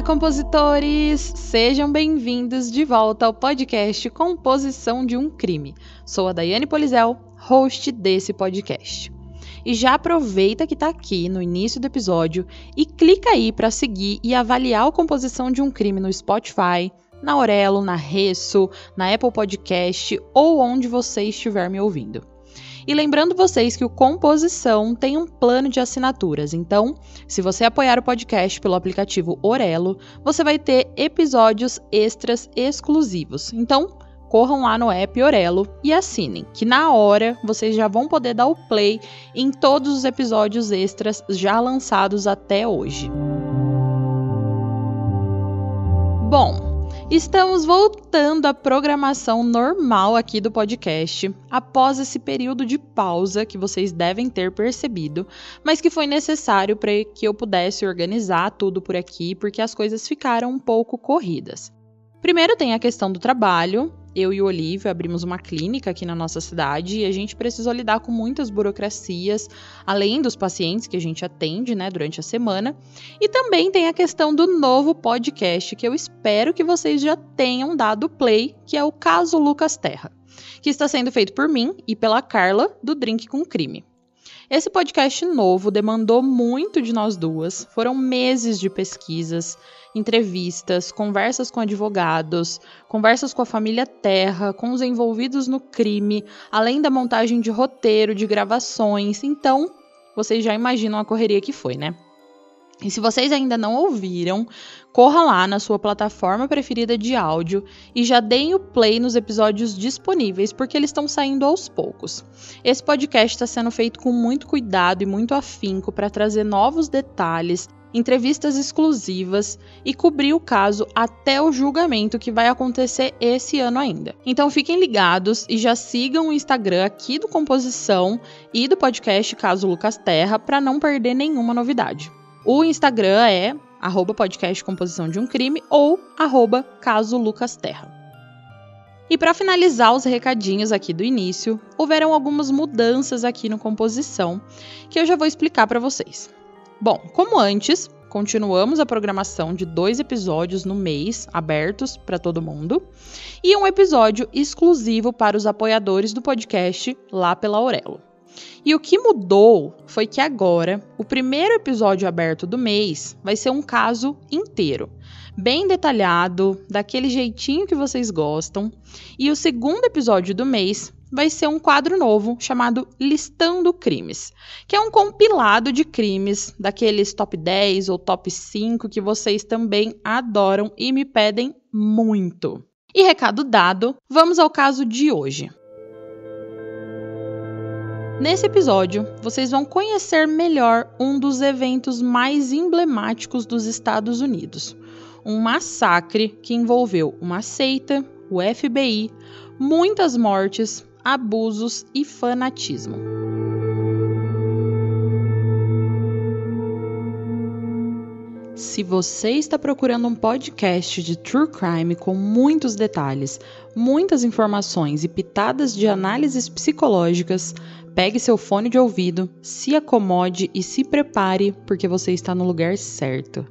Olá, compositores! Sejam bem-vindos de volta ao podcast Composição de um Crime. Sou a Daiane Polizel, host desse podcast. E já aproveita que está aqui no início do episódio e clica aí para seguir e avaliar a composição de um crime no Spotify, na Aurelo, na Resso, na Apple Podcast ou onde você estiver me ouvindo. E lembrando vocês que o Composição tem um plano de assinaturas, então, se você apoiar o podcast pelo aplicativo Orelo, você vai ter episódios extras exclusivos. Então, corram lá no app Orelo e assinem, que na hora vocês já vão poder dar o play em todos os episódios extras já lançados até hoje. Bom, Estamos voltando à programação normal aqui do podcast, após esse período de pausa que vocês devem ter percebido, mas que foi necessário para que eu pudesse organizar tudo por aqui, porque as coisas ficaram um pouco corridas. Primeiro tem a questão do trabalho, eu e o Olívio abrimos uma clínica aqui na nossa cidade e a gente precisou lidar com muitas burocracias, além dos pacientes que a gente atende, né, durante a semana. E também tem a questão do novo podcast que eu espero que vocês já tenham dado play, que é o Caso Lucas Terra, que está sendo feito por mim e pela Carla do Drink com Crime. Esse podcast novo demandou muito de nós duas, foram meses de pesquisas, entrevistas, conversas com advogados, conversas com a família Terra, com os envolvidos no crime, além da montagem de roteiro, de gravações. Então, vocês já imaginam a correria que foi, né? E se vocês ainda não ouviram, corra lá na sua plataforma preferida de áudio e já deem o play nos episódios disponíveis, porque eles estão saindo aos poucos. Esse podcast está sendo feito com muito cuidado e muito afinco para trazer novos detalhes entrevistas exclusivas e cobrir o caso até o julgamento que vai acontecer esse ano ainda. Então fiquem ligados e já sigam o Instagram aqui do Composição e do podcast Caso Lucas Terra para não perder nenhuma novidade. O Instagram é arroba podcast Composição de um Crime ou arroba Caso Lucas Terra. E para finalizar os recadinhos aqui do início, houveram algumas mudanças aqui no Composição que eu já vou explicar para vocês. Bom, como antes, continuamos a programação de dois episódios no mês, abertos para todo mundo, e um episódio exclusivo para os apoiadores do podcast lá pela Aurelo. E o que mudou foi que agora, o primeiro episódio aberto do mês vai ser um caso inteiro, bem detalhado, daquele jeitinho que vocês gostam, e o segundo episódio do mês vai ser um quadro novo chamado Listando Crimes, que é um compilado de crimes daqueles top 10 ou top 5 que vocês também adoram e me pedem muito. E recado dado, vamos ao caso de hoje. Nesse episódio, vocês vão conhecer melhor um dos eventos mais emblemáticos dos Estados Unidos. Um massacre que envolveu uma seita, o FBI, muitas mortes, abusos e fanatismo. Se você está procurando um podcast de true crime com muitos detalhes, muitas informações e pitadas de análises psicológicas, pegue seu fone de ouvido, se acomode e se prepare, porque você está no lugar certo.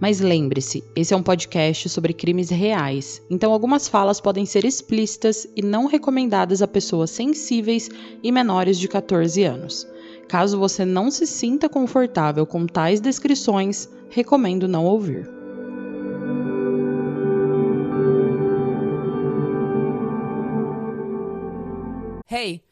Mas lembre-se, esse é um podcast sobre crimes reais, então algumas falas podem ser explícitas e não recomendadas a pessoas sensíveis e menores de 14 anos. Caso você não se sinta confortável com tais descrições, recomendo não ouvir. Hey!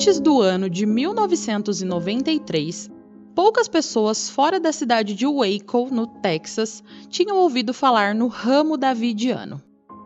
Antes do ano de 1993, Poucas pessoas fora da cidade de Waco, no Texas, tinham ouvido falar no ramo davidiano.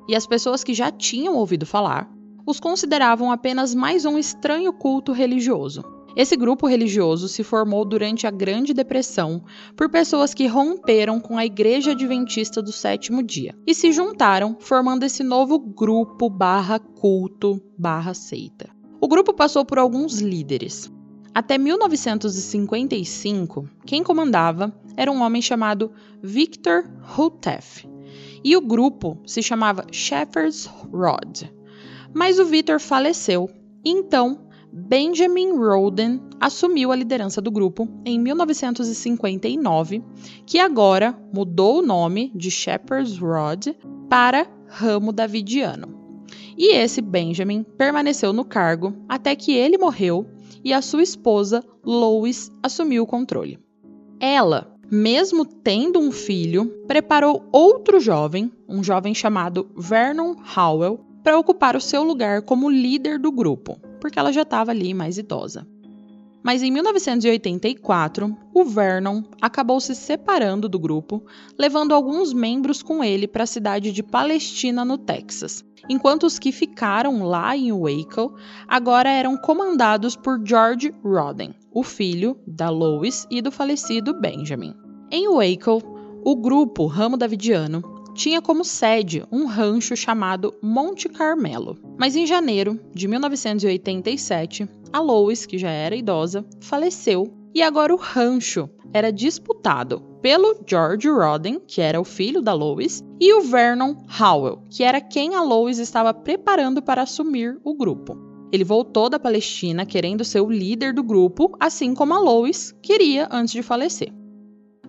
E as pessoas que já tinham ouvido falar os consideravam apenas mais um estranho culto religioso. Esse grupo religioso se formou durante a Grande Depressão por pessoas que romperam com a Igreja Adventista do Sétimo Dia e se juntaram, formando esse novo grupo barra culto barra seita. O grupo passou por alguns líderes. Até 1955, quem comandava era um homem chamado Victor Houteff, e o grupo se chamava Shepherd's Rod. Mas o Victor faleceu, e então Benjamin Roden assumiu a liderança do grupo em 1959, que agora mudou o nome de Shepherd's Rod para Ramo Davidiano. E esse Benjamin permaneceu no cargo até que ele morreu e a sua esposa, Lois, assumiu o controle. Ela, mesmo tendo um filho, preparou outro jovem, um jovem chamado Vernon Howell, para ocupar o seu lugar como líder do grupo porque ela já estava ali mais idosa. Mas em 1984, o Vernon acabou se separando do grupo, levando alguns membros com ele para a cidade de Palestina, no Texas, enquanto os que ficaram lá em Waco agora eram comandados por George Roden, o filho da Lois e do falecido Benjamin. Em Waco, o grupo Ramo Davidiano tinha como sede um rancho chamado Monte Carmelo. Mas em janeiro de 1987, a Lois, que já era idosa, faleceu e agora o rancho era disputado pelo George Roden, que era o filho da Lois, e o Vernon Howell, que era quem a Lois estava preparando para assumir o grupo. Ele voltou da Palestina querendo ser o líder do grupo, assim como a Lois queria antes de falecer.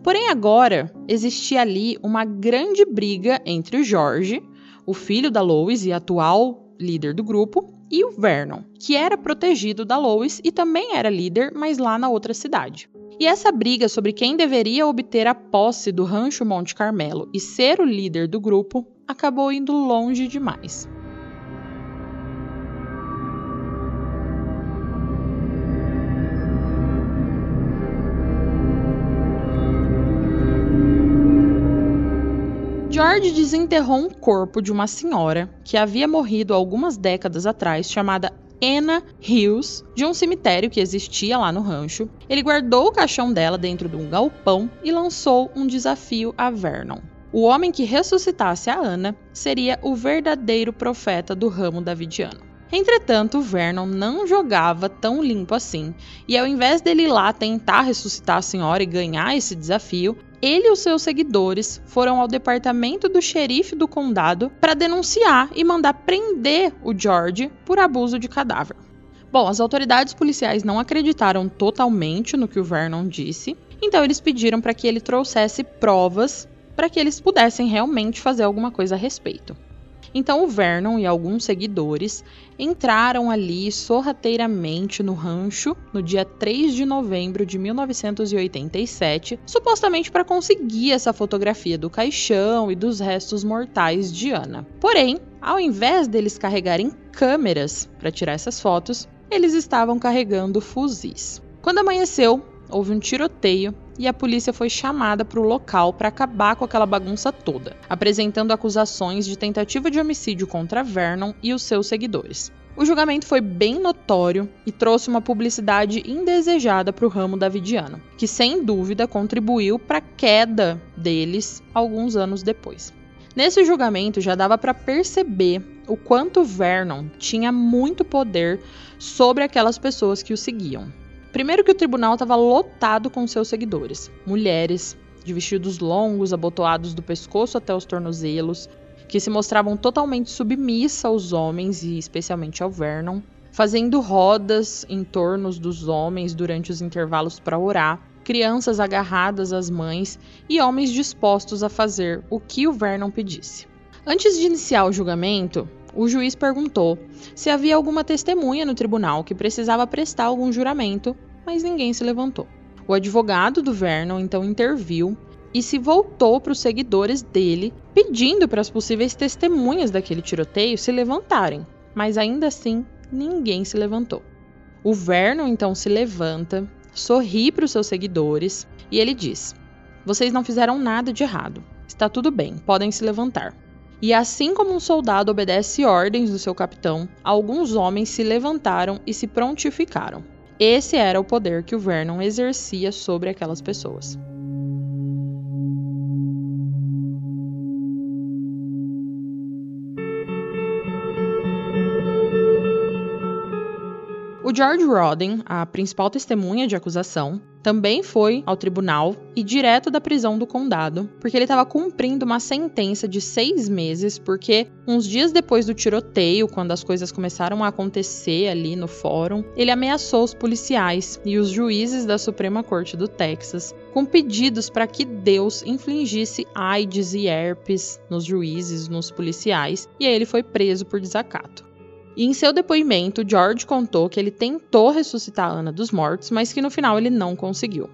Porém, agora existia ali uma grande briga entre o Jorge, o filho da Lois e atual líder do grupo, e o Vernon, que era protegido da Lois e também era líder, mas lá na outra cidade. E essa briga sobre quem deveria obter a posse do Rancho Monte Carmelo e ser o líder do grupo acabou indo longe demais. George desenterrou um corpo de uma senhora que havia morrido algumas décadas atrás, chamada Anna Hills, de um cemitério que existia lá no rancho. Ele guardou o caixão dela dentro de um galpão e lançou um desafio a Vernon. O homem que ressuscitasse a Anna seria o verdadeiro profeta do ramo davidiano. Entretanto, Vernon não jogava tão limpo assim, e ao invés dele ir lá tentar ressuscitar a senhora e ganhar esse desafio, ele e os seus seguidores foram ao departamento do xerife do condado para denunciar e mandar prender o George por abuso de cadáver. Bom, as autoridades policiais não acreditaram totalmente no que o Vernon disse, então eles pediram para que ele trouxesse provas para que eles pudessem realmente fazer alguma coisa a respeito. Então o Vernon e alguns seguidores entraram ali sorrateiramente no rancho no dia 3 de novembro de 1987, supostamente para conseguir essa fotografia do caixão e dos restos mortais de Ana. Porém, ao invés deles carregarem câmeras para tirar essas fotos, eles estavam carregando fuzis. Quando amanheceu, houve um tiroteio e a polícia foi chamada para o local para acabar com aquela bagunça toda, apresentando acusações de tentativa de homicídio contra Vernon e os seus seguidores. O julgamento foi bem notório e trouxe uma publicidade indesejada para o ramo davidiano, que sem dúvida contribuiu para a queda deles alguns anos depois. Nesse julgamento já dava para perceber o quanto Vernon tinha muito poder sobre aquelas pessoas que o seguiam. Primeiro que o tribunal estava lotado com seus seguidores, mulheres de vestidos longos, abotoados do pescoço até os tornozelos, que se mostravam totalmente submissa aos homens e especialmente ao Vernon, fazendo rodas em torno dos homens durante os intervalos para orar, crianças agarradas às mães e homens dispostos a fazer o que o Vernon pedisse. Antes de iniciar o julgamento, o juiz perguntou se havia alguma testemunha no tribunal que precisava prestar algum juramento, mas ninguém se levantou. O advogado do Vernon então interviu e se voltou para os seguidores dele, pedindo para as possíveis testemunhas daquele tiroteio se levantarem, mas ainda assim ninguém se levantou. O Vernon então se levanta, sorri para os seus seguidores e ele diz: Vocês não fizeram nada de errado. Está tudo bem, podem se levantar. E assim como um soldado obedece ordens do seu capitão, alguns homens se levantaram e se prontificaram. Esse era o poder que o Vernon exercia sobre aquelas pessoas. O George Rodden, a principal testemunha de acusação, também foi ao tribunal e direto da prisão do condado, porque ele estava cumprindo uma sentença de seis meses, porque uns dias depois do tiroteio, quando as coisas começaram a acontecer ali no fórum, ele ameaçou os policiais e os juízes da Suprema Corte do Texas com pedidos para que Deus infligisse AIDS e herpes nos juízes, nos policiais, e aí ele foi preso por desacato. E em seu depoimento, George contou que ele tentou ressuscitar Ana dos mortos, mas que no final ele não conseguiu.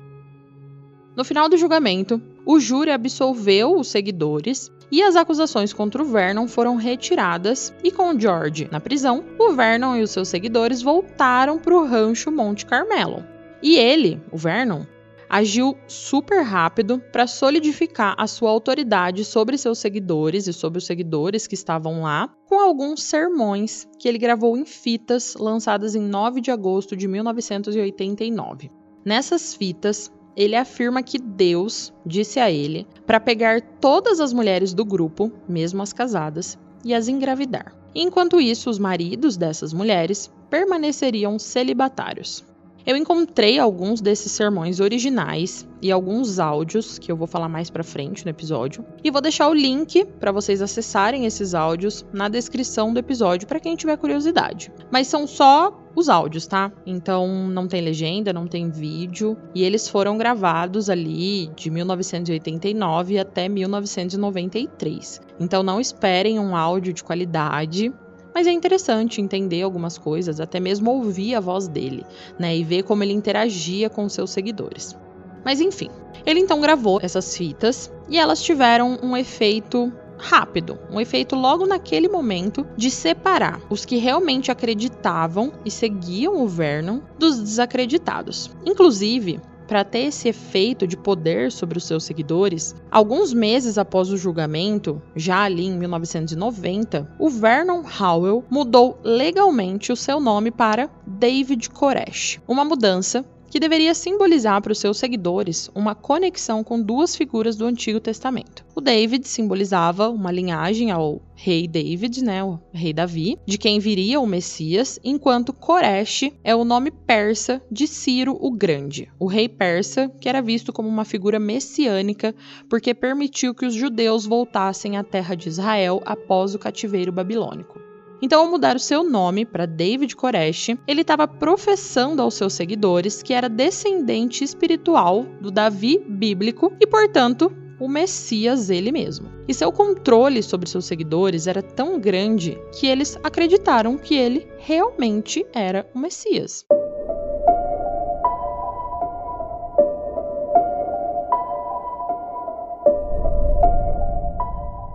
No final do julgamento, o júri absolveu os seguidores e as acusações contra o Vernon foram retiradas, e com George na prisão, o Vernon e os seus seguidores voltaram para o rancho Monte Carmelo. E ele, o Vernon, agiu super rápido para solidificar a sua autoridade sobre seus seguidores e sobre os seguidores que estavam lá, com alguns sermões que ele gravou em fitas lançadas em 9 de agosto de 1989. Nessas fitas, ele afirma que Deus disse a ele para pegar todas as mulheres do grupo, mesmo as casadas, e as engravidar. Enquanto isso, os maridos dessas mulheres permaneceriam celibatários. Eu encontrei alguns desses sermões originais e alguns áudios que eu vou falar mais para frente no episódio, e vou deixar o link para vocês acessarem esses áudios na descrição do episódio para quem tiver curiosidade. Mas são só os áudios, tá? Então não tem legenda, não tem vídeo, e eles foram gravados ali de 1989 até 1993. Então não esperem um áudio de qualidade, mas é interessante entender algumas coisas, até mesmo ouvir a voz dele, né, e ver como ele interagia com seus seguidores. Mas enfim, ele então gravou essas fitas e elas tiveram um efeito rápido, um efeito logo naquele momento de separar os que realmente acreditavam e seguiam o Vernon dos desacreditados. Inclusive, para ter esse efeito de poder sobre os seus seguidores, alguns meses após o julgamento, já ali em 1990, o Vernon Howell mudou legalmente o seu nome para David Koresh. Uma mudança que deveria simbolizar para os seus seguidores uma conexão com duas figuras do Antigo Testamento. O David simbolizava uma linhagem ao rei David, né, o rei Davi, de quem viria o Messias, enquanto Koresh é o nome persa de Ciro o Grande, o rei persa que era visto como uma figura messiânica porque permitiu que os judeus voltassem à terra de Israel após o cativeiro babilônico. Então, ao mudar o seu nome para David Koresh, ele estava professando aos seus seguidores que era descendente espiritual do Davi bíblico e, portanto, o Messias ele mesmo. E seu controle sobre seus seguidores era tão grande que eles acreditaram que ele realmente era o Messias.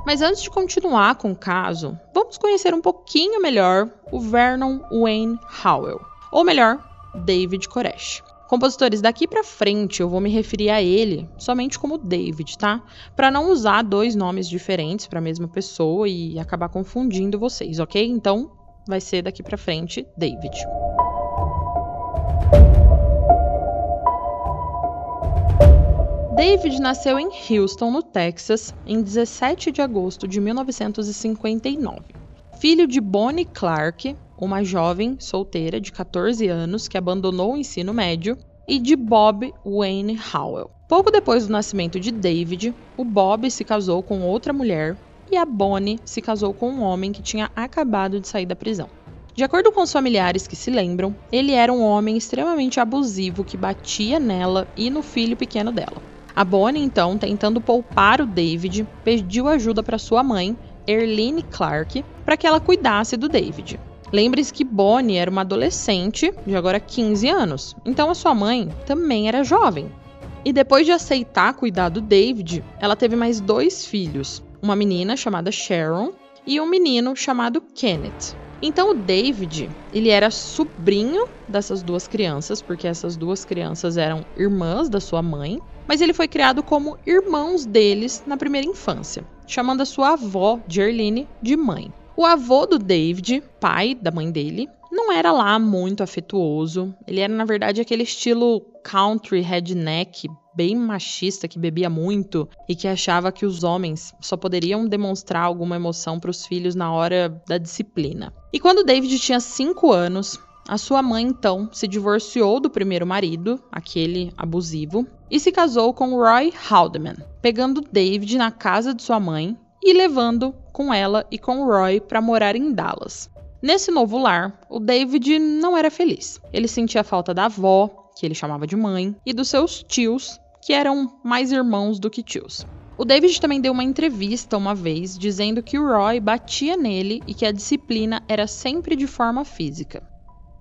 Mas antes de continuar com o caso, vamos conhecer um pouquinho melhor o Vernon Wayne Howell, ou melhor, David Koresh. Compositores, daqui para frente eu vou me referir a ele somente como David, tá? Para não usar dois nomes diferentes para a mesma pessoa e acabar confundindo vocês, ok? Então, vai ser daqui para frente David. David nasceu em Houston, no Texas, em 17 de agosto de 1959. Filho de Bonnie Clark, uma jovem solteira de 14 anos que abandonou o ensino médio, e de Bob Wayne Howell. Pouco depois do nascimento de David, o Bob se casou com outra mulher e a Bonnie se casou com um homem que tinha acabado de sair da prisão. De acordo com os familiares que se lembram, ele era um homem extremamente abusivo que batia nela e no filho pequeno dela. A Bonnie, então, tentando poupar o David, pediu ajuda para sua mãe, Erline Clark, para que ela cuidasse do David. Lembre-se que Bonnie era uma adolescente de agora 15 anos, então a sua mãe também era jovem. E depois de aceitar cuidar do David, ela teve mais dois filhos, uma menina chamada Sharon e um menino chamado Kenneth. Então o David, ele era sobrinho dessas duas crianças, porque essas duas crianças eram irmãs da sua mãe, mas ele foi criado como irmãos deles na primeira infância, chamando a sua avó, Gerline, de mãe. O avô do David, pai da mãe dele, não era lá muito afetuoso. Ele era, na verdade, aquele estilo country redneck, bem machista, que bebia muito e que achava que os homens só poderiam demonstrar alguma emoção para os filhos na hora da disciplina. E quando David tinha 5 anos, a sua mãe então se divorciou do primeiro marido, aquele abusivo, e se casou com Roy Haldeman, pegando David na casa de sua mãe e levando com ela e com Roy para morar em Dallas. Nesse novo lar, o David não era feliz. Ele sentia falta da avó, que ele chamava de mãe, e dos seus tios, que eram mais irmãos do que tios. O David também deu uma entrevista uma vez dizendo que o Roy batia nele e que a disciplina era sempre de forma física.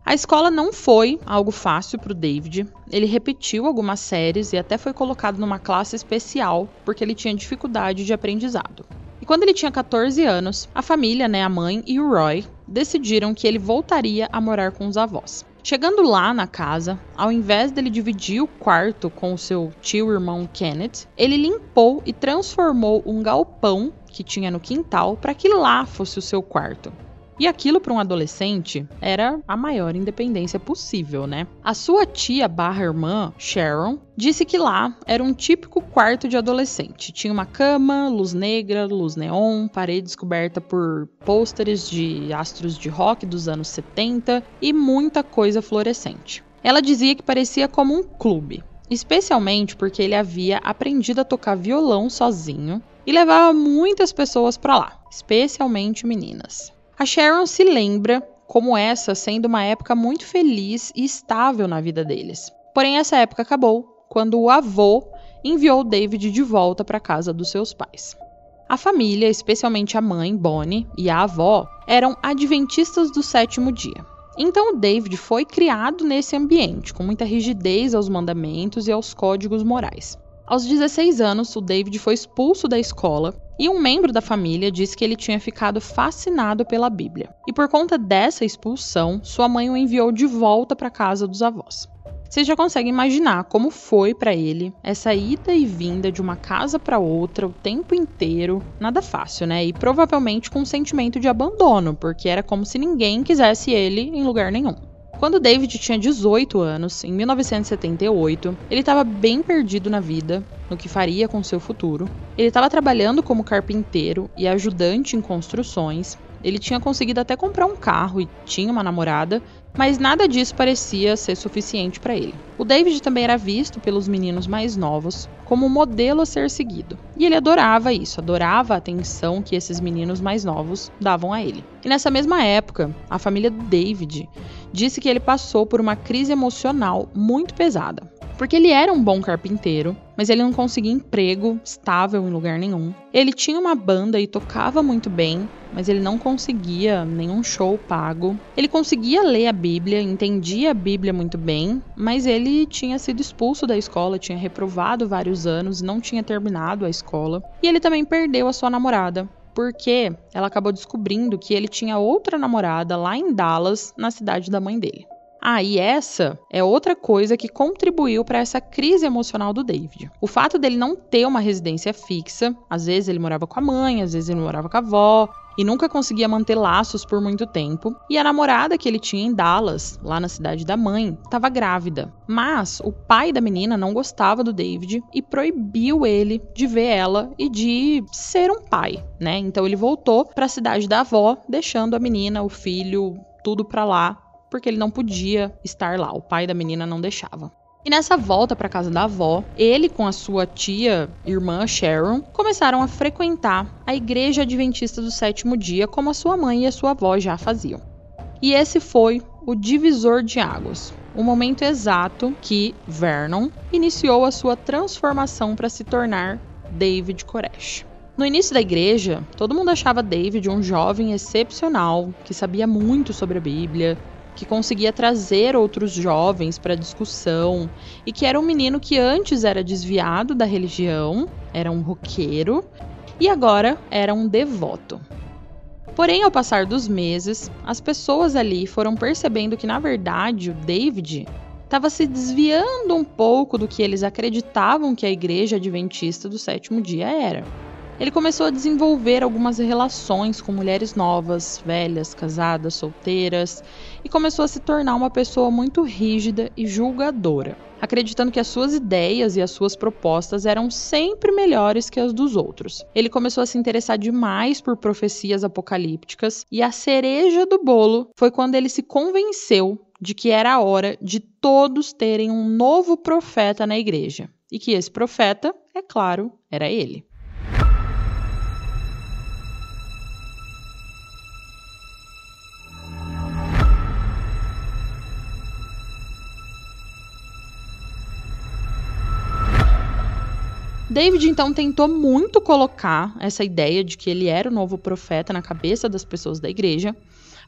A escola não foi algo fácil para o David. Ele repetiu algumas séries e até foi colocado numa classe especial porque ele tinha dificuldade de aprendizado. E quando ele tinha 14 anos, a família, né, a mãe e o Roy, decidiram que ele voltaria a morar com os avós. Chegando lá na casa, ao invés dele dividir o quarto com o seu tio irmão Kenneth, ele limpou e transformou um galpão que tinha no quintal para que lá fosse o seu quarto. E aquilo para um adolescente era a maior independência possível, né? A sua tia barra irmã, Sharon, disse que lá era um típico quarto de adolescente. Tinha uma cama, luz negra, luz neon, parede coberta por pôsteres de astros de rock dos anos 70 e muita coisa fluorescente. Ela dizia que parecia como um clube, especialmente porque ele havia aprendido a tocar violão sozinho e levava muitas pessoas para lá, especialmente meninas. A Sharon se lembra como essa sendo uma época muito feliz e estável na vida deles. Porém, essa época acabou quando o avô enviou David de volta para casa dos seus pais. A família, especialmente a mãe, Bonnie, e a avó, eram adventistas do sétimo dia. Então David foi criado nesse ambiente, com muita rigidez aos mandamentos e aos códigos morais. Aos 16 anos, o David foi expulso da escola e um membro da família disse que ele tinha ficado fascinado pela Bíblia. E por conta dessa expulsão, sua mãe o enviou de volta para casa dos avós. Vocês já conseguem imaginar como foi para ele essa ida e vinda de uma casa para outra o tempo inteiro? Nada fácil, né? E provavelmente com um sentimento de abandono, porque era como se ninguém quisesse ele em lugar nenhum. Quando David tinha 18 anos, em 1978, ele estava bem perdido na vida, no que faria com seu futuro. Ele estava trabalhando como carpinteiro e ajudante em construções. Ele tinha conseguido até comprar um carro e tinha uma namorada, mas nada disso parecia ser suficiente para ele. O David também era visto pelos meninos mais novos como um modelo a ser seguido. E ele adorava isso, adorava a atenção que esses meninos mais novos davam a ele. E nessa mesma época, a família do David disse que ele passou por uma crise emocional muito pesada. Porque ele era um bom carpinteiro, mas ele não conseguia emprego estável em lugar nenhum. Ele tinha uma banda e tocava muito bem, mas ele não conseguia nenhum show pago. Ele conseguia ler a Bíblia, entendia a Bíblia muito bem, mas ele tinha sido expulso da escola, tinha reprovado vários anos, não tinha terminado a escola. E ele também perdeu a sua namorada, porque ela acabou descobrindo que ele tinha outra namorada lá em Dallas, na cidade da mãe dele. Ah, e essa é outra coisa que contribuiu para essa crise emocional do David. O fato dele não ter uma residência fixa, às vezes ele morava com a mãe, às vezes ele morava com a avó, e nunca conseguia manter laços por muito tempo. E a namorada que ele tinha em Dallas, lá na cidade da mãe, estava grávida. Mas o pai da menina não gostava do David e proibiu ele de ver ela e de ser um pai, né? Então ele voltou para a cidade da avó, deixando a menina, o filho, tudo para lá porque ele não podia estar lá, o pai da menina não deixava. E nessa volta para casa da avó, ele com a sua tia, irmã Sharon, começaram a frequentar a igreja adventista do sétimo dia, como a sua mãe e a sua avó já faziam. E esse foi o divisor de águas, o momento exato que Vernon iniciou a sua transformação para se tornar David Koresh. No início da igreja, todo mundo achava David um jovem excepcional, que sabia muito sobre a Bíblia, que conseguia trazer outros jovens para discussão e que era um menino que antes era desviado da religião, era um roqueiro e agora era um devoto. Porém, ao passar dos meses, as pessoas ali foram percebendo que, na verdade, o David estava se desviando um pouco do que eles acreditavam que a igreja adventista do sétimo dia era. Ele começou a desenvolver algumas relações com mulheres novas, velhas, casadas, solteiras, e começou a se tornar uma pessoa muito rígida e julgadora, acreditando que as suas ideias e as suas propostas eram sempre melhores que as dos outros. Ele começou a se interessar demais por profecias apocalípticas, e a cereja do bolo foi quando ele se convenceu de que era a hora de todos terem um novo profeta na igreja, e que esse profeta, é claro, era ele. David então tentou muito colocar essa ideia de que ele era o novo profeta na cabeça das pessoas da igreja,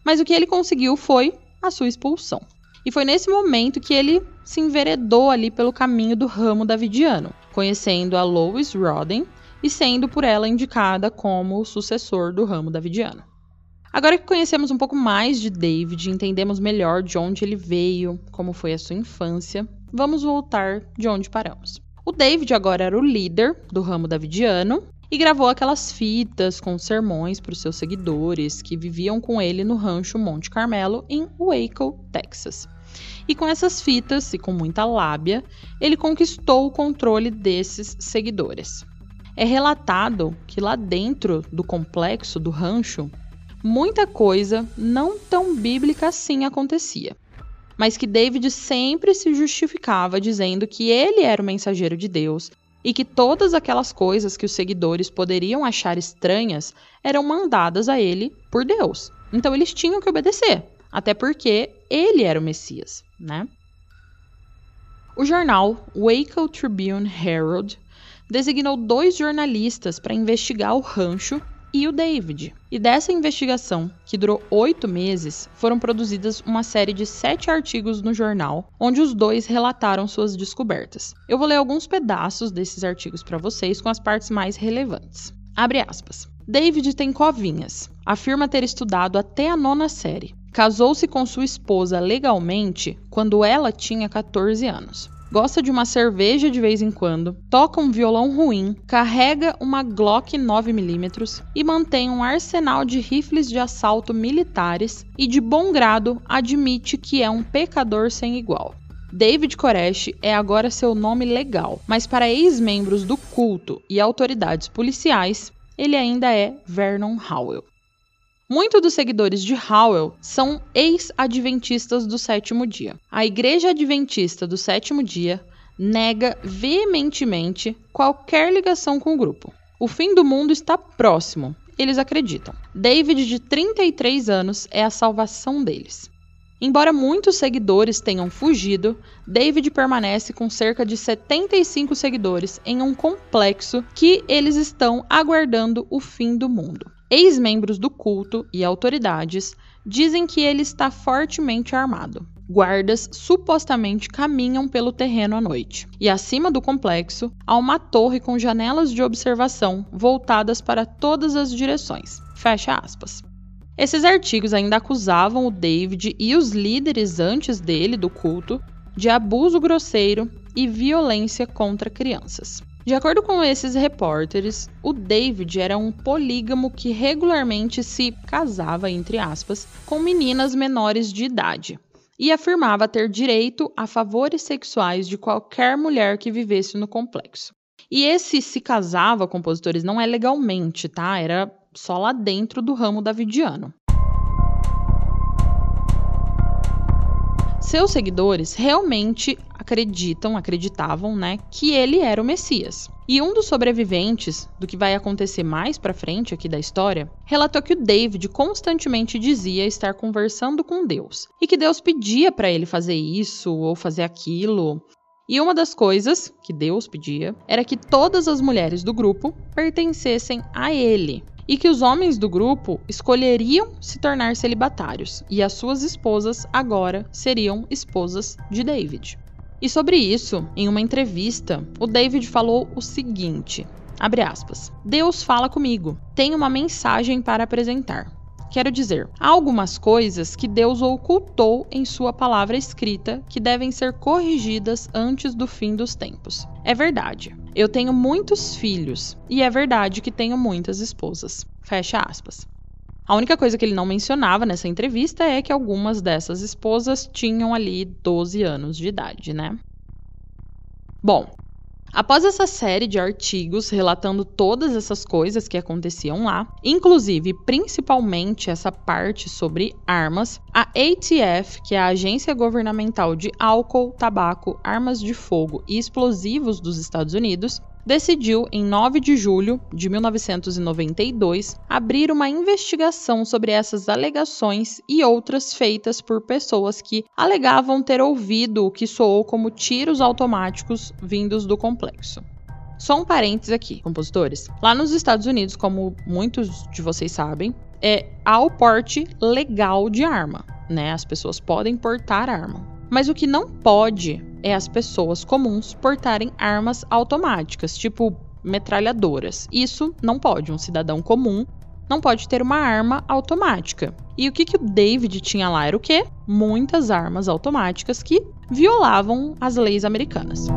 mas o que ele conseguiu foi a sua expulsão. E foi nesse momento que ele se enveredou ali pelo caminho do ramo davidiano, conhecendo a Lois Rodden e sendo por ela indicada como o sucessor do ramo davidiano. Agora que conhecemos um pouco mais de David, entendemos melhor de onde ele veio, como foi a sua infância, vamos voltar de onde paramos. O David agora era o líder do ramo davidiano e gravou aquelas fitas com sermões para os seus seguidores que viviam com ele no rancho Monte Carmelo em Waco, Texas. E com essas fitas e com muita lábia, ele conquistou o controle desses seguidores. É relatado que lá dentro do complexo do rancho, muita coisa não tão bíblica assim acontecia mas que David sempre se justificava dizendo que ele era o mensageiro de Deus e que todas aquelas coisas que os seguidores poderiam achar estranhas eram mandadas a ele por Deus. Então eles tinham que obedecer, até porque ele era o Messias, né? O jornal Waco Tribune Herald designou dois jornalistas para investigar o rancho e o David. E dessa investigação, que durou oito meses, foram produzidas uma série de sete artigos no jornal, onde os dois relataram suas descobertas. Eu vou ler alguns pedaços desses artigos para vocês com as partes mais relevantes. Abre aspas. David tem covinhas. Afirma ter estudado até a nona série. Casou-se com sua esposa legalmente quando ela tinha 14 anos gosta de uma cerveja de vez em quando, toca um violão ruim, carrega uma Glock 9mm e mantém um arsenal de rifles de assalto militares e de bom grado admite que é um pecador sem igual. David Koresh é agora seu nome legal, mas para ex-membros do culto e autoridades policiais, ele ainda é Vernon Howell. Muitos dos seguidores de Howell são ex-adventistas do sétimo dia. A Igreja Adventista do sétimo dia nega veementemente qualquer ligação com o grupo. O fim do mundo está próximo, eles acreditam. David, de 33 anos, é a salvação deles. Embora muitos seguidores tenham fugido, David permanece com cerca de 75 seguidores em um complexo que eles estão aguardando o fim do mundo. Ex-membros do culto e autoridades dizem que ele está fortemente armado. Guardas supostamente caminham pelo terreno à noite. E acima do complexo há uma torre com janelas de observação voltadas para todas as direções. Fecha aspas. Esses artigos ainda acusavam o David e os líderes antes dele do culto de abuso grosseiro e violência contra crianças. De acordo com esses repórteres, o David era um polígamo que regularmente se casava, entre aspas, com meninas menores de idade e afirmava ter direito a favores sexuais de qualquer mulher que vivesse no complexo. E esse se casava, compositores, não é legalmente, tá? Era só lá dentro do ramo davidiano. Seus seguidores realmente acreditam, acreditavam, né, que ele era o Messias. E um dos sobreviventes do que vai acontecer mais para frente aqui da história, relatou que o David constantemente dizia estar conversando com Deus e que Deus pedia para ele fazer isso ou fazer aquilo. E uma das coisas que Deus pedia era que todas as mulheres do grupo pertencessem a ele, e que os homens do grupo escolheriam se tornar celibatários e as suas esposas agora seriam esposas de David. E sobre isso, em uma entrevista, o David falou o seguinte: abre aspas. Deus fala comigo. Tenho uma mensagem para apresentar. Quero dizer, há algumas coisas que Deus ocultou em Sua palavra escrita que devem ser corrigidas antes do fim dos tempos. É verdade. Eu tenho muitos filhos e é verdade que tenho muitas esposas. Fecha aspas. A única coisa que ele não mencionava nessa entrevista é que algumas dessas esposas tinham ali 12 anos de idade, né? Bom, Após essa série de artigos relatando todas essas coisas que aconteciam lá, inclusive principalmente essa parte sobre armas, a ATF, que é a Agência Governamental de Álcool, Tabaco, Armas de Fogo e Explosivos dos Estados Unidos, decidiu, em 9 de julho de 1992, abrir uma investigação sobre essas alegações e outras feitas por pessoas que alegavam ter ouvido o que soou como tiros automáticos vindos do complexo. Só um parênteses aqui, compositores. Lá nos Estados Unidos, como muitos de vocês sabem, é ao porte legal de arma, né? As pessoas podem portar arma. Mas o que não pode é as pessoas comuns portarem armas automáticas, tipo metralhadoras. Isso não pode. Um cidadão comum não pode ter uma arma automática. E o que, que o David tinha lá era o quê? Muitas armas automáticas que violavam as leis americanas.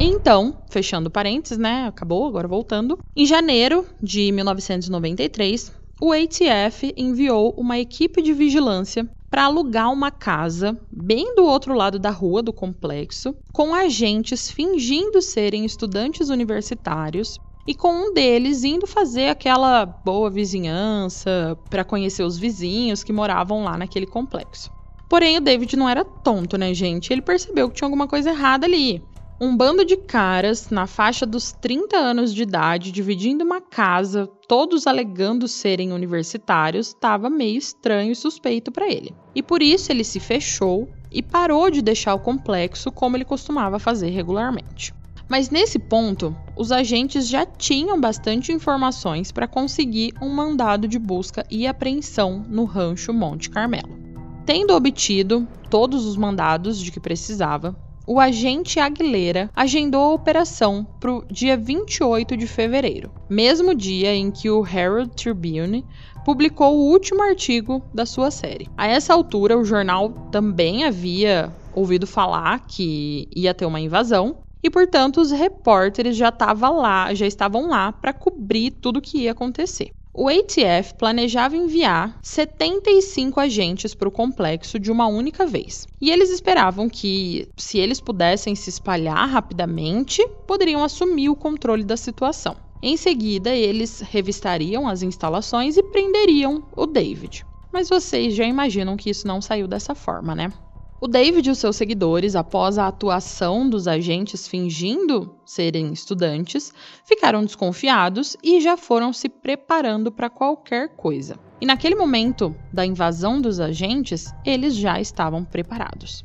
Então, fechando parênteses, né? Acabou, agora voltando. Em janeiro de 1993, o ATF enviou uma equipe de vigilância para alugar uma casa bem do outro lado da rua do complexo, com agentes fingindo serem estudantes universitários e com um deles indo fazer aquela boa vizinhança para conhecer os vizinhos que moravam lá naquele complexo. Porém, o David não era tonto, né, gente? Ele percebeu que tinha alguma coisa errada ali. Um bando de caras na faixa dos 30 anos de idade dividindo uma casa, todos alegando serem universitários, estava meio estranho e suspeito para ele. E por isso ele se fechou e parou de deixar o complexo como ele costumava fazer regularmente. Mas nesse ponto, os agentes já tinham bastante informações para conseguir um mandado de busca e apreensão no rancho Monte Carmelo. Tendo obtido todos os mandados de que precisava, o agente Aguilera agendou a operação para o dia 28 de fevereiro, mesmo dia em que o Herald Tribune publicou o último artigo da sua série. A essa altura, o jornal também havia ouvido falar que ia ter uma invasão e, portanto, os repórteres já, lá, já estavam lá para cobrir tudo o que ia acontecer. O ATF planejava enviar 75 agentes para o complexo de uma única vez. E eles esperavam que, se eles pudessem se espalhar rapidamente, poderiam assumir o controle da situação. Em seguida, eles revistariam as instalações e prenderiam o David. Mas vocês já imaginam que isso não saiu dessa forma, né? O David e os seus seguidores, após a atuação dos agentes fingindo serem estudantes, ficaram desconfiados e já foram se preparando para qualquer coisa. E naquele momento da invasão dos agentes, eles já estavam preparados.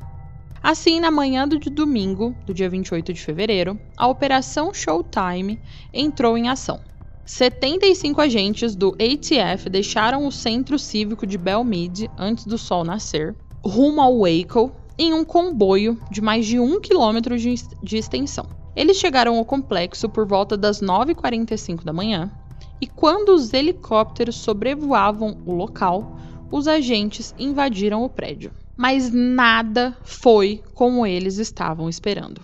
Assim, na manhã do domingo, do dia 28 de fevereiro, a Operação Showtime entrou em ação. 75 agentes do ATF deixaram o centro cívico de Belmead antes do sol nascer rumo ao Waco em um comboio de mais de um quilômetro de, de extensão. Eles chegaram ao complexo por volta das 9h45 da manhã e, quando os helicópteros sobrevoavam o local, os agentes invadiram o prédio. Mas nada foi como eles estavam esperando.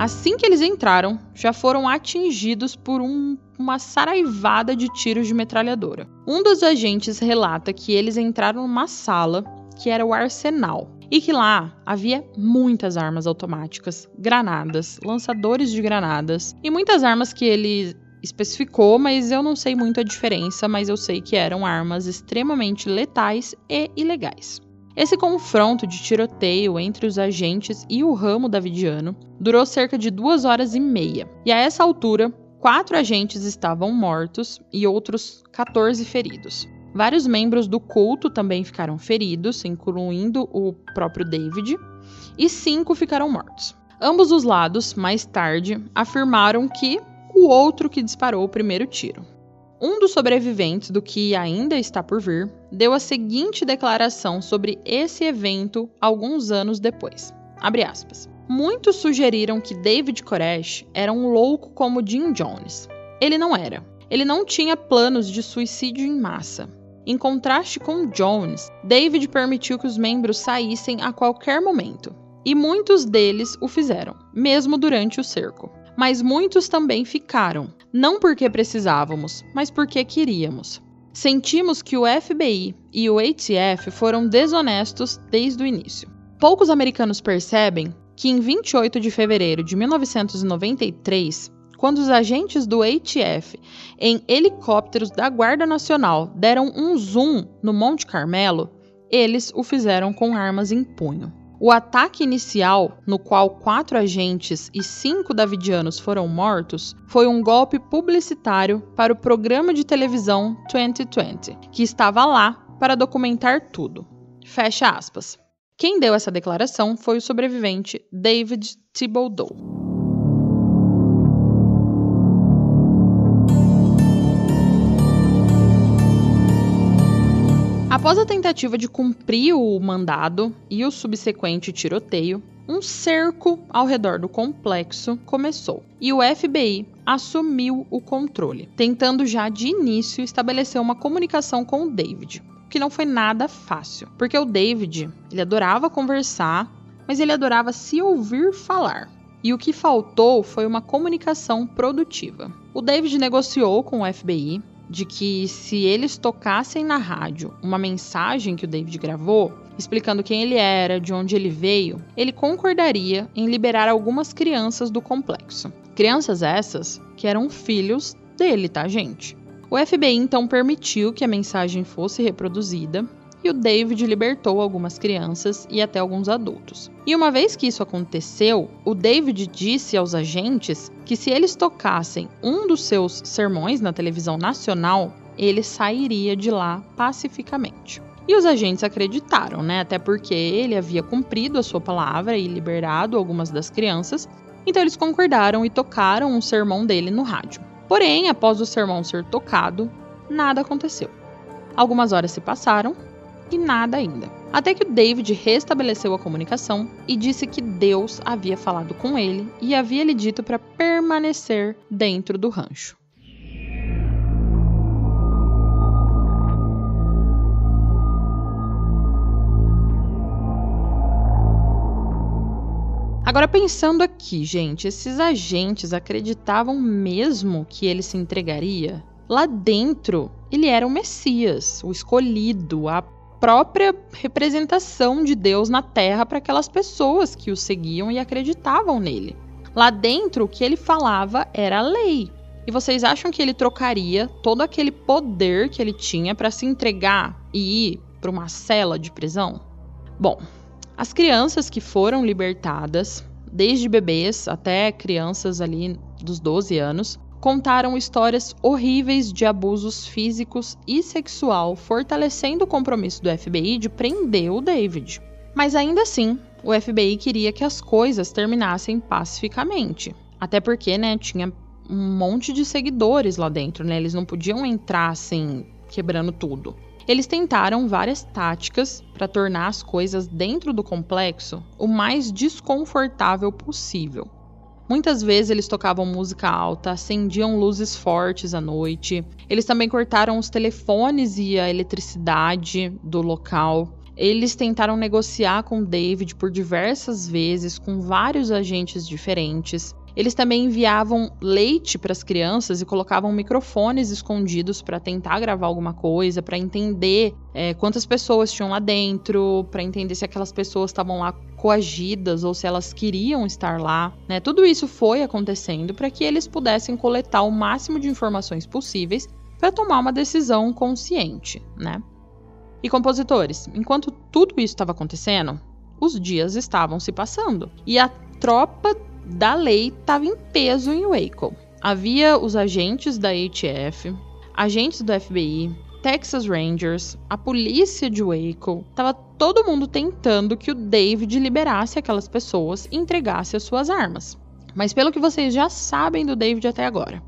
Assim que eles entraram, já foram atingidos por um, uma saraivada de tiros de metralhadora. Um dos agentes relata que eles entraram numa sala que era o arsenal e que lá havia muitas armas automáticas, granadas, lançadores de granadas e muitas armas que ele especificou, mas eu não sei muito a diferença, mas eu sei que eram armas extremamente letais e ilegais. Esse confronto de tiroteio entre os agentes e o ramo davidiano durou cerca de duas horas e meia, e a essa altura, quatro agentes estavam mortos e outros 14 feridos. Vários membros do culto também ficaram feridos, incluindo o próprio David, e cinco ficaram mortos. Ambos os lados, mais tarde, afirmaram que o outro que disparou o primeiro tiro. Um dos sobreviventes do que ainda está por vir deu a seguinte declaração sobre esse evento alguns anos depois. Muitos sugeriram que David Koresh era um louco como Jim Jones. Ele não era. Ele não tinha planos de suicídio em massa. Em contraste com Jones, David permitiu que os membros saíssem a qualquer momento. E muitos deles o fizeram, mesmo durante o cerco. Mas muitos também ficaram, não porque precisávamos, mas porque queríamos. Sentimos que o FBI e o ATF foram desonestos desde o início. Poucos americanos percebem que em 28 de fevereiro de 1993, quando os agentes do ATF em helicópteros da Guarda Nacional deram um zoom no Monte Carmelo, eles o fizeram com armas em punho. O ataque inicial, no qual quatro agentes e cinco davidianos foram mortos, foi um golpe publicitário para o programa de televisão 2020, que estava lá para documentar tudo. Fecha aspas. Quem deu essa declaração foi o sobrevivente David Thibodeau. Após a tentativa de cumprir o mandado e o subsequente tiroteio, um cerco ao redor do complexo começou e o FBI assumiu o controle, tentando já de início estabelecer uma comunicação com o David, que não foi nada fácil, porque o David, ele adorava conversar, mas ele adorava se ouvir falar. E o que faltou foi uma comunicação produtiva. O David negociou com o FBI de que se eles tocassem na rádio uma mensagem que o David gravou, explicando quem ele era, de onde ele veio, ele concordaria em liberar algumas crianças do complexo. Crianças essas que eram filhos dele, tá, gente? O FBI então permitiu que a mensagem fosse reproduzida e o David libertou algumas crianças e até alguns adultos. E uma vez que isso aconteceu, o David disse aos agentes que se eles tocassem um dos seus sermões na televisão nacional, ele sairia de lá pacificamente. E os agentes acreditaram, né? Até porque ele havia cumprido a sua palavra e liberado algumas das crianças. Então eles concordaram e tocaram um sermão dele no rádio. Porém, após o sermão ser tocado, nada aconteceu. Algumas horas se passaram e nada ainda. Até que o David restabeleceu a comunicação e disse que Deus havia falado com ele e havia lhe dito para permanecer dentro do rancho. Agora pensando aqui, gente, esses agentes acreditavam mesmo que ele se entregaria? Lá dentro, ele era o Messias, o escolhido, a própria representação de Deus na terra para aquelas pessoas que o seguiam e acreditavam nele. Lá dentro, o que ele falava era lei. E vocês acham que ele trocaria todo aquele poder que ele tinha para se entregar e ir para uma cela de prisão? Bom, as crianças que foram libertadas, desde bebês até crianças ali dos 12 anos, contaram histórias horríveis de abusos físicos e sexual, fortalecendo o compromisso do FBI de prender o David. Mas ainda assim, o FBI queria que as coisas terminassem pacificamente. Até porque, né, tinha um monte de seguidores lá dentro, né? Eles não podiam entrar assim, quebrando tudo. Eles tentaram várias táticas para tornar as coisas dentro do complexo o mais desconfortável possível. Muitas vezes eles tocavam música alta, acendiam luzes fortes à noite. Eles também cortaram os telefones e a eletricidade do local. Eles tentaram negociar com David por diversas vezes com vários agentes diferentes. Eles também enviavam leite para as crianças e colocavam microfones escondidos para tentar gravar alguma coisa, para entender é, quantas pessoas tinham lá dentro, para entender se aquelas pessoas estavam lá coagidas ou se elas queriam estar lá. Né? Tudo isso foi acontecendo para que eles pudessem coletar o máximo de informações possíveis para tomar uma decisão consciente, né? E compositores, enquanto tudo isso estava acontecendo, os dias estavam se passando e a tropa da lei estava em peso em Waco. Havia os agentes da ATF, agentes do FBI, Texas Rangers, a polícia de Waco, estava todo mundo tentando que o David liberasse aquelas pessoas e entregasse as suas armas. Mas pelo que vocês já sabem do David até agora,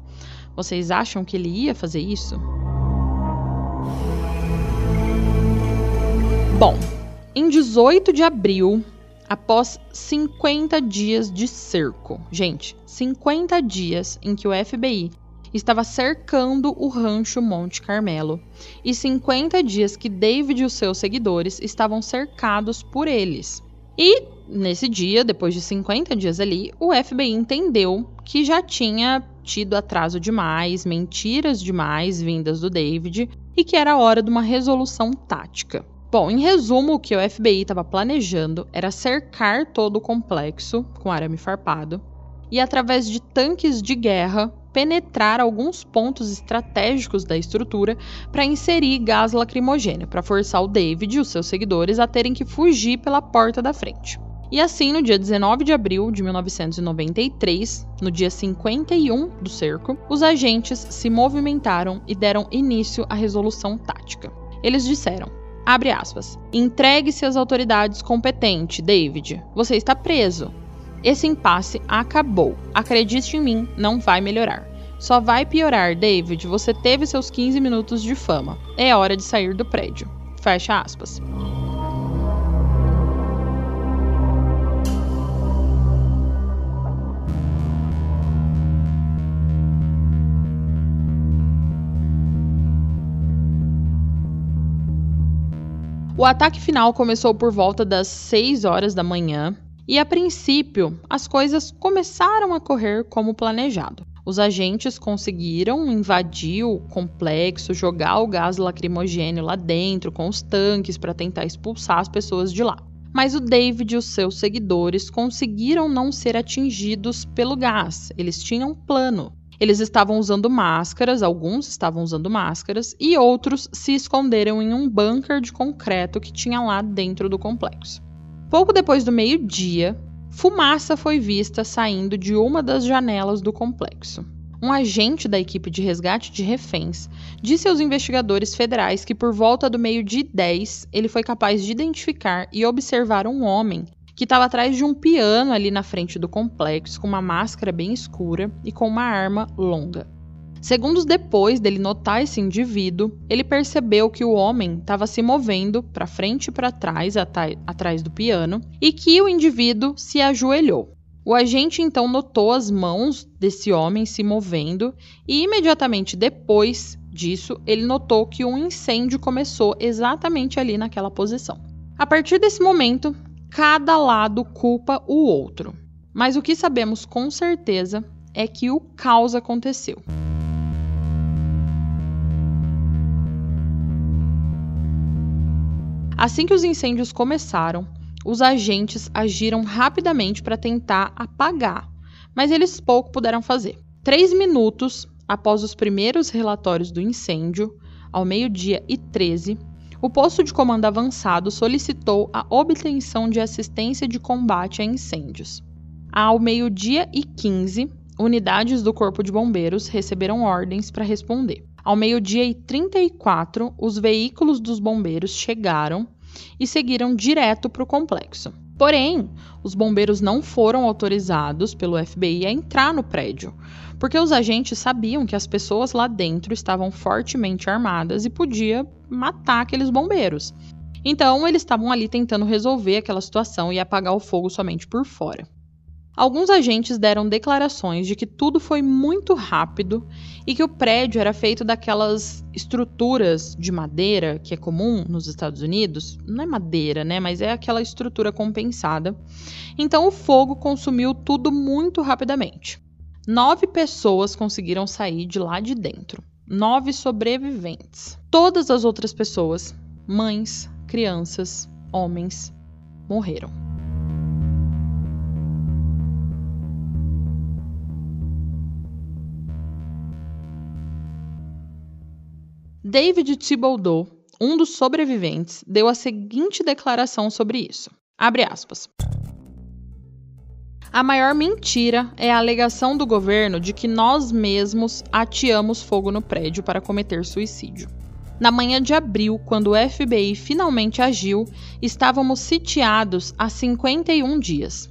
vocês acham que ele ia fazer isso? Bom, em 18 de abril após 50 dias de cerco. Gente, 50 dias em que o FBI estava cercando o rancho Monte Carmelo e 50 dias que David e os seus seguidores estavam cercados por eles. E nesse dia, depois de 50 dias ali, o FBI entendeu que já tinha tido atraso demais, mentiras demais vindas do David e que era hora de uma resolução tática. Bom, em resumo, o que o FBI estava planejando era cercar todo o complexo com arame farpado e, através de tanques de guerra, penetrar alguns pontos estratégicos da estrutura para inserir gás lacrimogêneo, para forçar o David e os seus seguidores a terem que fugir pela porta da frente. E assim, no dia 19 de abril de 1993, no dia 51 do cerco, os agentes se movimentaram e deram início à resolução tática. Eles disseram: abre aspas, entregue-se às autoridades competentes, David. Você está preso. Esse impasse acabou. Acredite em mim, não vai melhorar. Só vai piorar, David. Você teve seus 15 minutos de fama. É hora de sair do prédio. Fecha aspas. O ataque final começou por volta das 6 horas da manhã e, a princípio, as coisas começaram a correr como planejado. Os agentes conseguiram invadir o complexo, jogar o gás lacrimogênio lá dentro com os tanques para tentar expulsar as pessoas de lá. Mas o David e os seus seguidores conseguiram não ser atingidos pelo gás. Eles tinham um plano. Eles estavam usando máscaras, alguns estavam usando máscaras, e outros se esconderam em um bunker de concreto que tinha lá dentro do complexo. Pouco depois do meio-dia, fumaça foi vista saindo de uma das janelas do complexo. Um agente da equipe de resgate de reféns disse aos investigadores federais que por volta do meio-dia 10 ele foi capaz de identificar e observar um homem que estava atrás de um piano ali na frente do complexo, com uma máscara bem escura e com uma arma longa. Segundos depois dele notar esse indivíduo, ele percebeu que o homem estava se movendo para frente e para trás, atrás do piano, e que o indivíduo se ajoelhou. O agente então notou as mãos desse homem se movendo e imediatamente depois disso, ele notou que um incêndio começou exatamente ali naquela posição. A partir desse momento, cada lado culpa o outro. Mas o que sabemos com certeza é que o caos aconteceu. Assim que os incêndios começaram, os agentes agiram rapidamente para tentar apagar, mas eles pouco puderam fazer. Três minutos após os primeiros relatórios do incêndio, ao meio-dia e 13, o posto de comando avançado solicitou a obtenção de assistência de combate a incêndios. Ao meio-dia e 15, unidades do Corpo de Bombeiros receberam ordens para responder. Ao meio-dia e 34, os veículos dos bombeiros chegaram e seguiram direto para o complexo. Porém, os bombeiros não foram autorizados pelo FBI a entrar no prédio, porque os agentes sabiam que as pessoas lá dentro estavam fortemente armadas e podia matar aqueles bombeiros. Então, eles estavam ali tentando resolver aquela situação e apagar o fogo somente por fora. Alguns agentes deram declarações de que tudo foi muito rápido e que o prédio era feito daquelas estruturas de madeira que é comum nos Estados Unidos. Não é madeira, né? Mas é aquela estrutura compensada. Então o fogo consumiu tudo muito rapidamente. Nove pessoas conseguiram sair de lá de dentro. Nove sobreviventes. Todas as outras pessoas, mães, crianças, homens, morreram. David Thibodeau, um dos sobreviventes, deu a seguinte declaração sobre isso. Abre aspas. A maior mentira é a alegação do governo de que nós mesmos ateamos fogo no prédio para cometer suicídio. Na manhã de abril, quando o FBI finalmente agiu, estávamos sitiados há 51 dias.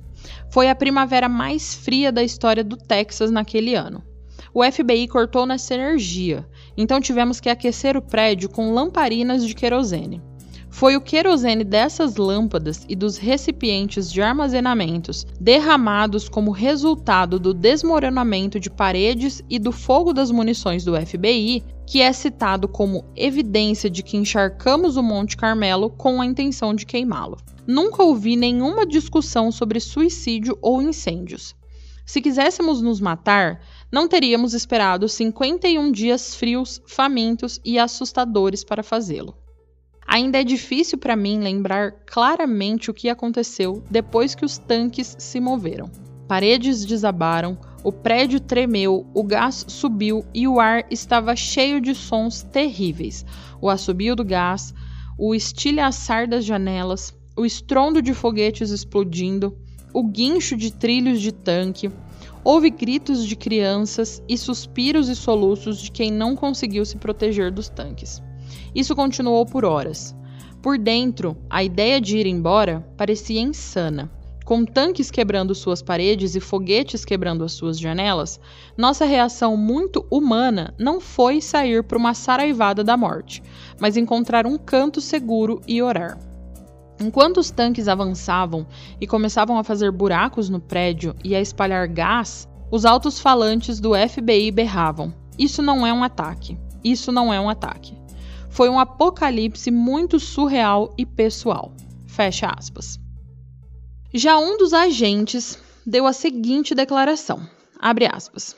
Foi a primavera mais fria da história do Texas naquele ano. O FBI cortou nossa energia, então tivemos que aquecer o prédio com lamparinas de querosene. Foi o querosene dessas lâmpadas e dos recipientes de armazenamentos derramados como resultado do desmoronamento de paredes e do fogo das munições do FBI que é citado como evidência de que encharcamos o Monte Carmelo com a intenção de queimá-lo. Nunca ouvi nenhuma discussão sobre suicídio ou incêndios. Se quiséssemos nos matar, não teríamos esperado 51 dias frios, famintos e assustadores para fazê-lo. Ainda é difícil para mim lembrar claramente o que aconteceu depois que os tanques se moveram. Paredes desabaram, o prédio tremeu, o gás subiu e o ar estava cheio de sons terríveis. O assobio do gás, o estilhaçar das janelas, o estrondo de foguetes explodindo, o guincho de trilhos de tanque. Houve gritos de crianças e suspiros e soluços de quem não conseguiu se proteger dos tanques. Isso continuou por horas. Por dentro, a ideia de ir embora parecia insana. Com tanques quebrando suas paredes e foguetes quebrando as suas janelas, nossa reação muito humana não foi sair para uma saraivada da morte, mas encontrar um canto seguro e orar. Enquanto os tanques avançavam e começavam a fazer buracos no prédio e a espalhar gás, os altos falantes do FBI berravam: Isso não é um ataque. Isso não é um ataque. Foi um apocalipse muito surreal e pessoal. Fecha aspas. Já um dos agentes deu a seguinte declaração: abre aspas.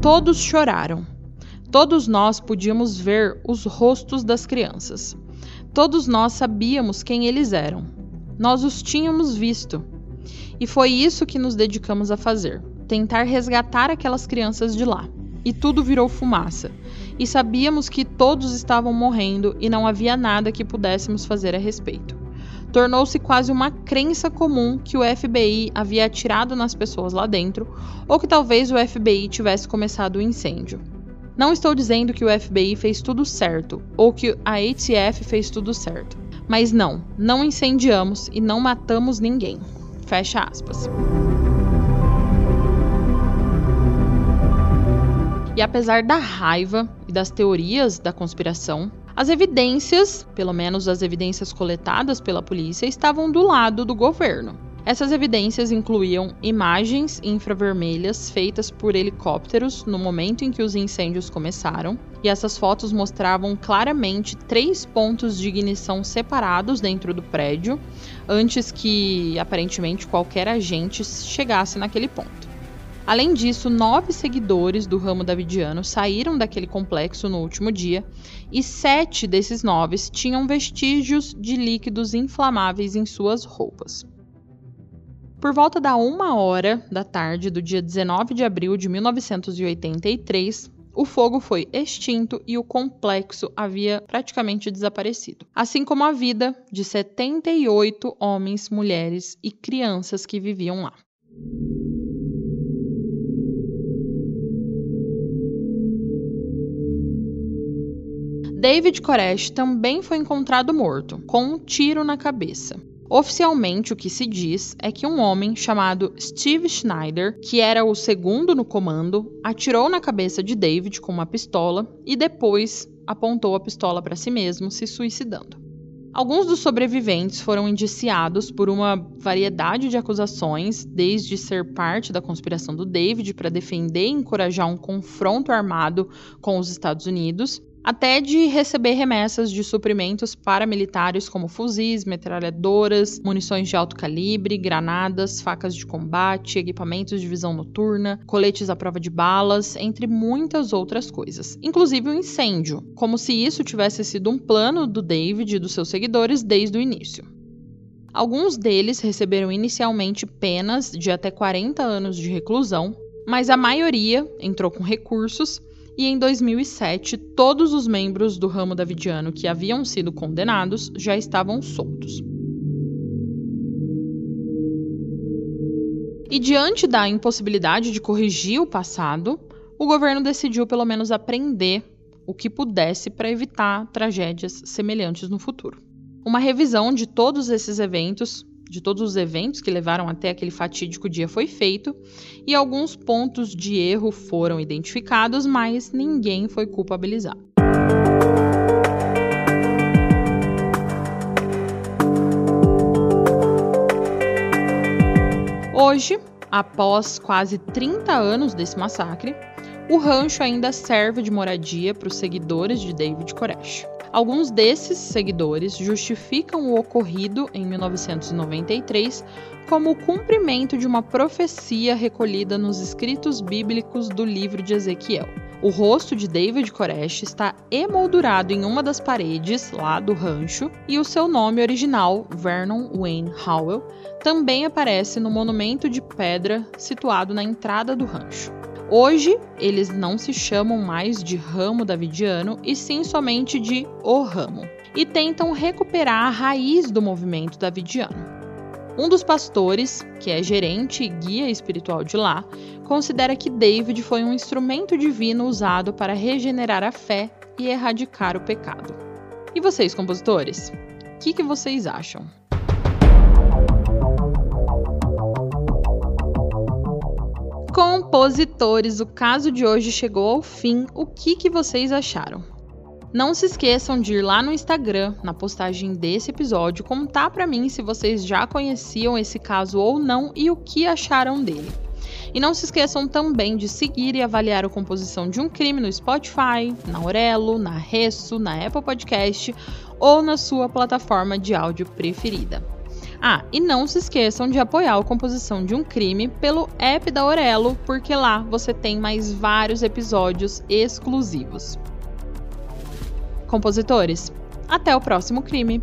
Todos choraram. Todos nós podíamos ver os rostos das crianças. Todos nós sabíamos quem eles eram. Nós os tínhamos visto. E foi isso que nos dedicamos a fazer: tentar resgatar aquelas crianças de lá. E tudo virou fumaça e sabíamos que todos estavam morrendo e não havia nada que pudéssemos fazer a respeito. Tornou-se quase uma crença comum que o FBI havia atirado nas pessoas lá dentro, ou que talvez o FBI tivesse começado o incêndio. Não estou dizendo que o FBI fez tudo certo ou que a ATF fez tudo certo, mas não, não incendiamos e não matamos ninguém. Fecha aspas. E apesar da raiva e das teorias da conspiração, as evidências, pelo menos as evidências coletadas pela polícia, estavam do lado do governo. Essas evidências incluíam imagens infravermelhas feitas por helicópteros no momento em que os incêndios começaram, e essas fotos mostravam claramente três pontos de ignição separados dentro do prédio, antes que aparentemente qualquer agente chegasse naquele ponto. Além disso, nove seguidores do ramo davidiano saíram daquele complexo no último dia e sete desses nove tinham vestígios de líquidos inflamáveis em suas roupas. Por volta da uma hora da tarde do dia 19 de abril de 1983, o fogo foi extinto e o complexo havia praticamente desaparecido, assim como a vida de 78 homens, mulheres e crianças que viviam lá. David Koresh também foi encontrado morto, com um tiro na cabeça. Oficialmente, o que se diz é que um homem chamado Steve Schneider, que era o segundo no comando, atirou na cabeça de David com uma pistola e depois apontou a pistola para si mesmo, se suicidando. Alguns dos sobreviventes foram indiciados por uma variedade de acusações, desde ser parte da conspiração do David para defender e encorajar um confronto armado com os Estados Unidos, até de receber remessas de suprimentos paramilitares como fuzis, metralhadoras, munições de alto calibre, granadas, facas de combate, equipamentos de visão noturna, coletes à prova de balas, entre muitas outras coisas, inclusive um incêndio, como se isso tivesse sido um plano do David e dos seus seguidores desde o início. Alguns deles receberam inicialmente penas de até 40 anos de reclusão, mas a maioria entrou com recursos e em 2007 todos os membros do ramo davidiano que haviam sido condenados já estavam soltos. E diante da impossibilidade de corrigir o passado, o governo decidiu pelo menos aprender o que pudesse para evitar tragédias semelhantes no futuro. Uma revisão de todos esses eventos de todos os eventos que levaram até aquele fatídico dia foi feito e alguns pontos de erro foram identificados, mas ninguém foi culpabilizado. Hoje, após quase 30 anos desse massacre, o rancho ainda serve de moradia para os seguidores de David Koresh. Alguns desses seguidores justificam o ocorrido em 1993 como o cumprimento de uma profecia recolhida nos escritos bíblicos do livro de Ezequiel. O rosto de David Koresh está emoldurado em uma das paredes lá do rancho e o seu nome original, Vernon Wayne Howell, também aparece no monumento de pedra situado na entrada do rancho. Hoje, eles não se chamam mais de ramo davidiano e sim somente de o ramo, e tentam recuperar a raiz do movimento davidiano. Um dos pastores, que é gerente e guia espiritual de lá, considera que David foi um instrumento divino usado para regenerar a fé e erradicar o pecado. E vocês, compositores? O que, que vocês acham? Compositores, o caso de hoje chegou ao fim. O que, que vocês acharam? Não se esqueçam de ir lá no Instagram, na postagem desse episódio, contar para mim se vocês já conheciam esse caso ou não e o que acharam dele. E não se esqueçam também de seguir e avaliar a composição de um crime no Spotify, na Orelo, na Resso, na Apple Podcast ou na sua plataforma de áudio preferida. Ah, e não se esqueçam de apoiar a composição de um crime pelo app da Orelo, porque lá você tem mais vários episódios exclusivos. Compositores, até o próximo crime!